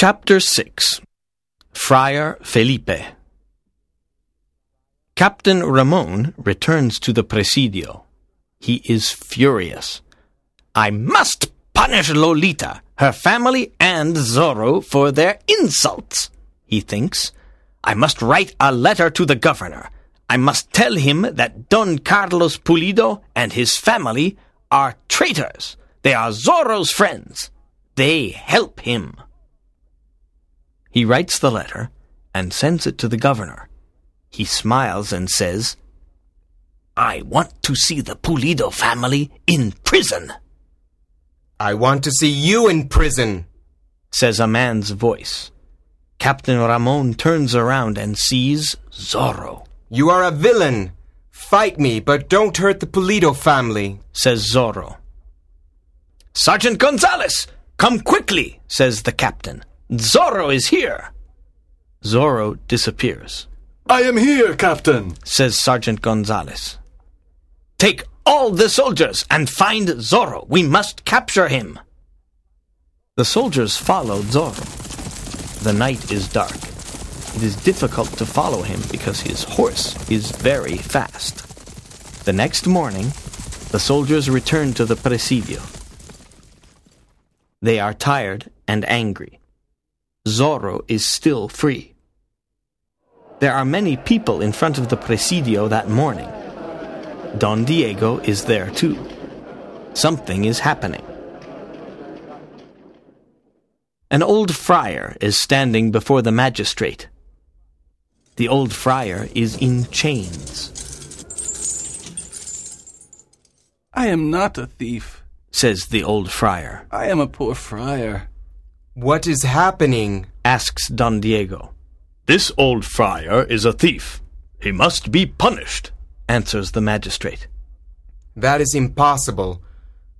Chapter 6 Friar Felipe Captain Ramon returns to the Presidio. He is furious. I must punish Lolita, her family, and Zorro for their insults, he thinks. I must write a letter to the governor. I must tell him that Don Carlos Pulido and his family are traitors. They are Zorro's friends. They help him. He writes the letter and sends it to the governor. He smiles and says, I want to see the Pulido family in prison, I want to see you in prison. says a man's voice. Captain Ramon turns around and sees Zorro, You are a villain. Fight me, but don't hurt the Pulido family. says Zorro. Sergeant Gonzalez, come quickly, says the captain. Zorro is here. Zorro disappears, I am here, Captain. says Sergeant Gonzalez. Take all the soldiers and find Zorro. We must capture him. The soldiers follow Zorro. The night is dark. It is difficult to follow him because his horse is very fast. The next morning, the soldiers return to the Presidio. They are tired and angry. Zorro is still free. There are many people in front of the Presidio that morning. Don Diego is there too. Something is happening. An old friar is standing before the magistrate. The old friar is in chains, I am not a thief. says the old friar. I am a poor friar. What is happening? Asks Don Diego. This old friar is a thief. He must be punished. Answers the magistrate. That is impossible.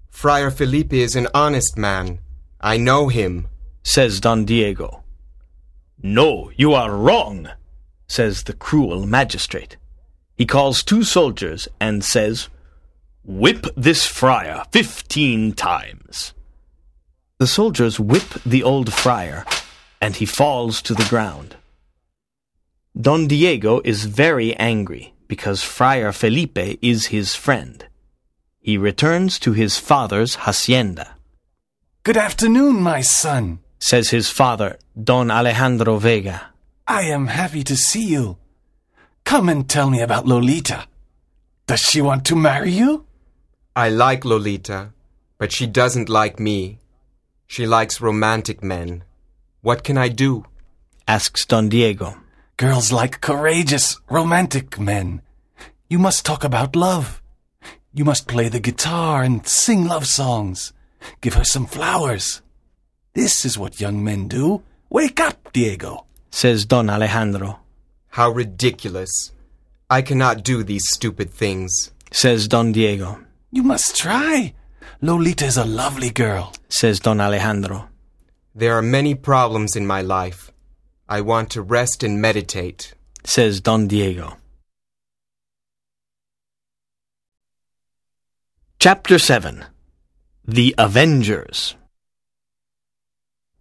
Friar Felipe is an honest man. I know him. Says Don Diego. No, you are wrong. Says the cruel magistrate. He calls two soldiers and says, Whip this friar fifteen times. The soldiers whip the old friar, and he falls to the ground. Don Diego is very angry because Friar Felipe is his friend. He returns to his father's hacienda. Good afternoon, my son. Says his father, Don Alejandro Vega. I am happy to see you. Come and tell me about Lolita. Does she want to marry you? I like Lolita, but she doesn't like me. She likes romantic men. What can I do? Asks Don Diego. Girls like courageous, romantic men. You must talk about love. You must play the guitar and sing love songs. Give her some flowers. This is what young men do. Wake up, Diego. Says Don Alejandro. How ridiculous. I cannot do these stupid things. Says Don Diego. You must try. Lolita is a lovely girl. Says Don Alejandro. There are many problems in my life. I want to rest and meditate. Says Don Diego. Chapter 7 The Avengers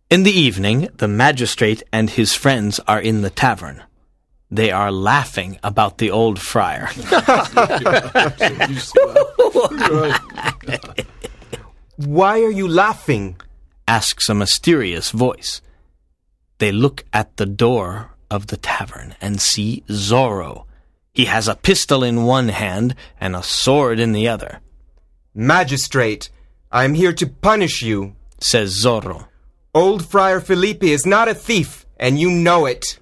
In the evening, the magistrate and his friends are in the tavern. They are laughing about the old friar. Why are you laughing? asks a mysterious voice. They look at the door of the tavern and see Zorro. He has a pistol in one hand and a sword in the other, Magistrate, I am here to punish you. says Zorro. Old Friar Felipe is not a thief, and you know it.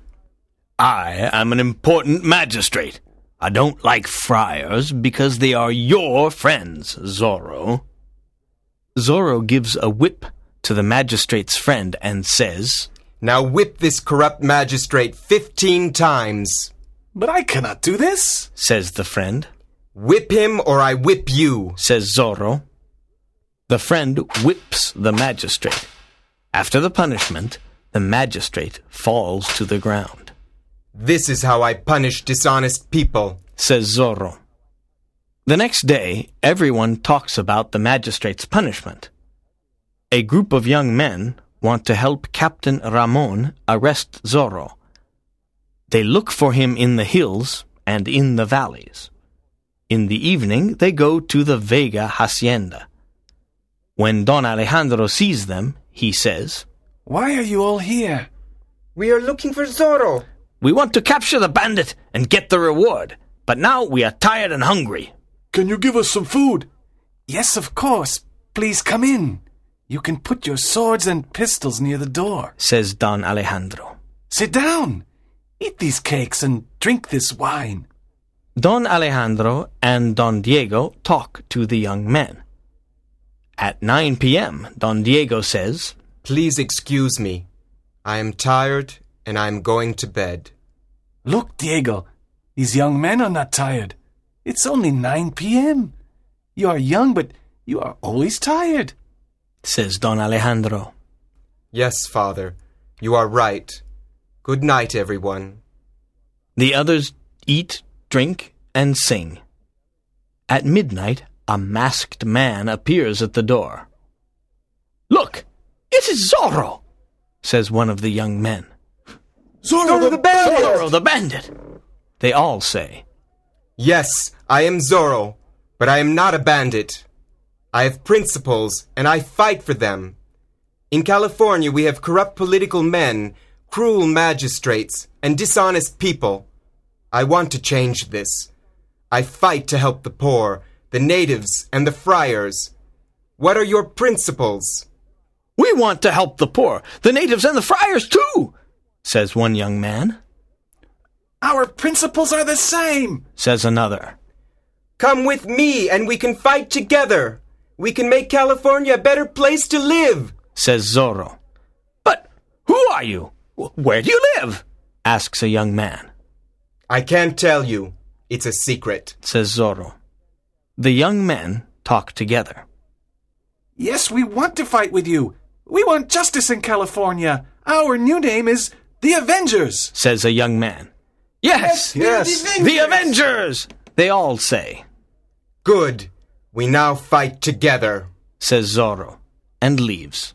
I am an important magistrate. I don't like friars because they are your friends, Zorro. Zorro gives a whip to the magistrate's friend and says, Now whip this corrupt magistrate fifteen times. But I cannot do this. says the friend, Whip him or I whip you. says Zorro. The friend whips the magistrate. After the punishment, the magistrate falls to the ground, This is how I punish dishonest people. says Zorro. The next day, everyone talks about the magistrate's punishment. A group of young men want to help Captain Ramon arrest Zorro. They look for him in the hills and in the valleys. In the evening, they go to the Vega hacienda. When Don Alejandro sees them, he says, Why are you all here? We are looking for Zorro. We want to capture the bandit and get the reward, but now we are tired and hungry. Can you give us some food? Yes, of course. Please come in. You can put your swords and pistols near the door. says Don Alejandro. Sit down. Eat these cakes and drink this wine. Don Alejandro and Don Diego talk to the young men. At 9 p.m., Don Diego says, Please excuse me. I am tired and I am going to bed. Look, Diego, these young men are not tired. It's only 9 p.m. You are young, but you are always tired. says Don Alejandro. Yes, Father, you are right. Good night, everyone. The others eat, drink, and sing. At midnight, a masked man appears at the door. Look, it is Zorro, says one of the young men. Zorro, the bandit! Zorro the bandit, they all say. Yes, I am Zorro, but I am not a bandit. I have principles and I fight for them. In California, we have corrupt political men, cruel magistrates, and dishonest people. I want to change this. I fight to help the poor, the natives, and the friars. What are your principles? We want to help the poor, the natives, and the friars too, says one young man, Our principles are the same. says another. Come with me and we can fight together. We can make California a better place to live. says Zorro. But who are you? Where do you live? asks a young man, I can't tell you. It's a secret. says Zorro. The young men talk together. Yes, we want to fight with you. We want justice in California. Our new name is the Avengers. says a young man. Yes, yes. the Avengers! They all say, Good. We now fight together. says Zorro, and leaves.